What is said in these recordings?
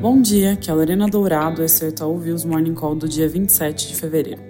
Bom dia, aqui é a Lorena Dourado, esse é o Itaú Views Morning Call do dia 27 de fevereiro.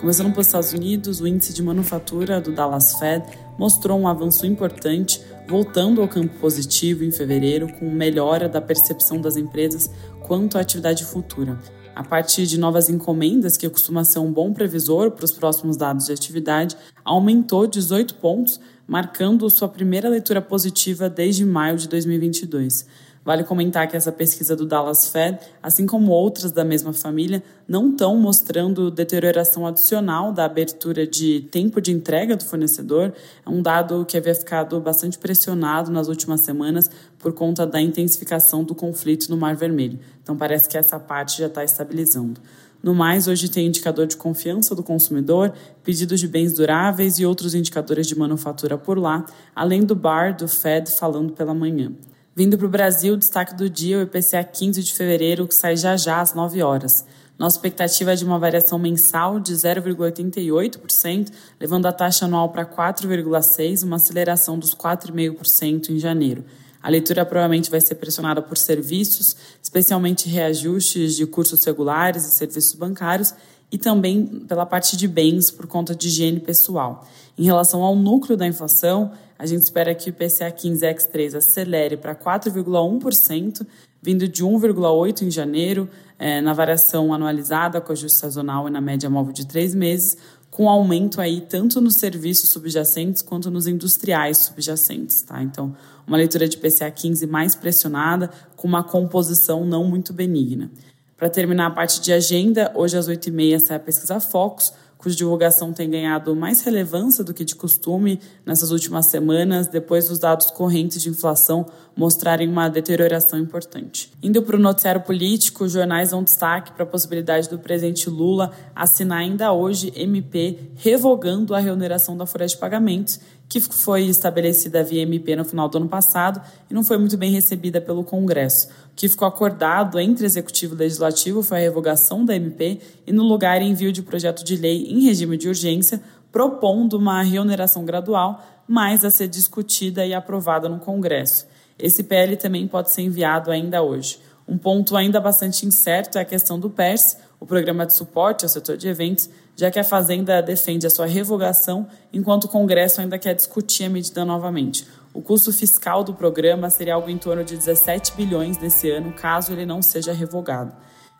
Começando pelos Estados Unidos, o índice de manufatura do Dallas Fed mostrou um avanço importante, voltando ao campo positivo em fevereiro, com melhora da percepção das empresas quanto à atividade futura. A partir de novas encomendas, que costuma ser um bom previsor para os próximos dados de atividade, aumentou 18 pontos, marcando sua primeira leitura positiva desde maio de 2022. Vale comentar que essa pesquisa do Dallas Fed, assim como outras da mesma família, não estão mostrando deterioração adicional da abertura de tempo de entrega do fornecedor. É um dado que havia ficado bastante pressionado nas últimas semanas por conta da intensificação do conflito no Mar Vermelho. Então parece que essa parte já está estabilizando. No mais, hoje tem indicador de confiança do consumidor, pedidos de bens duráveis e outros indicadores de manufatura por lá, além do bar do Fed falando pela manhã. Vindo para o Brasil, destaque do dia o IPCA 15 de fevereiro, que sai já já às 9 horas. Nossa expectativa é de uma variação mensal de 0,88%, levando a taxa anual para 4,6%, uma aceleração dos 4,5% em janeiro. A leitura provavelmente vai ser pressionada por serviços, especialmente reajustes de cursos regulares e serviços bancários, e também pela parte de bens por conta de higiene pessoal. Em relação ao núcleo da inflação, a gente espera que o IPCA 15X3 acelere para 4,1%, vindo de 1,8% em janeiro, é, na variação anualizada com ajuste sazonal e na média móvel de três meses, com aumento aí tanto nos serviços subjacentes quanto nos industriais subjacentes. Tá? Então, uma leitura de IPCA 15 mais pressionada, com uma composição não muito benigna. Para terminar a parte de agenda, hoje às 8h30 sai a pesquisa Focus, cuja divulgação tem ganhado mais relevância do que de costume nessas últimas semanas, depois dos dados correntes de inflação mostrarem uma deterioração importante. Indo para o noticiário político, os jornais dão destaque para a possibilidade do presidente Lula assinar ainda hoje MP revogando a reoneração da folha de pagamentos que foi estabelecida via MP no final do ano passado e não foi muito bem recebida pelo Congresso. O que ficou acordado entre Executivo e Legislativo foi a revogação da MP e, no lugar, envio de projeto de lei em regime de urgência, propondo uma reoneração gradual, mas a ser discutida e aprovada no Congresso. Esse PL também pode ser enviado ainda hoje. Um ponto ainda bastante incerto é a questão do PERS, o programa de suporte ao setor de eventos, já que a Fazenda defende a sua revogação, enquanto o Congresso ainda quer discutir a medida novamente. O custo fiscal do programa seria algo em torno de 17 bilhões nesse ano, caso ele não seja revogado.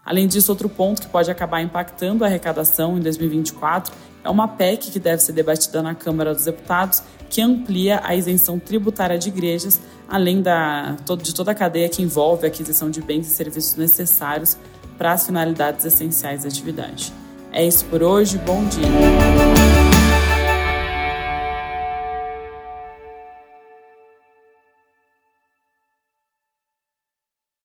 Além disso, outro ponto que pode acabar impactando a arrecadação em 2024 é uma PEC que deve ser debatida na Câmara dos Deputados, que amplia a isenção tributária de igrejas, além da, de toda a cadeia que envolve a aquisição de bens e serviços necessários para as finalidades essenciais da atividade. É isso por hoje, bom dia!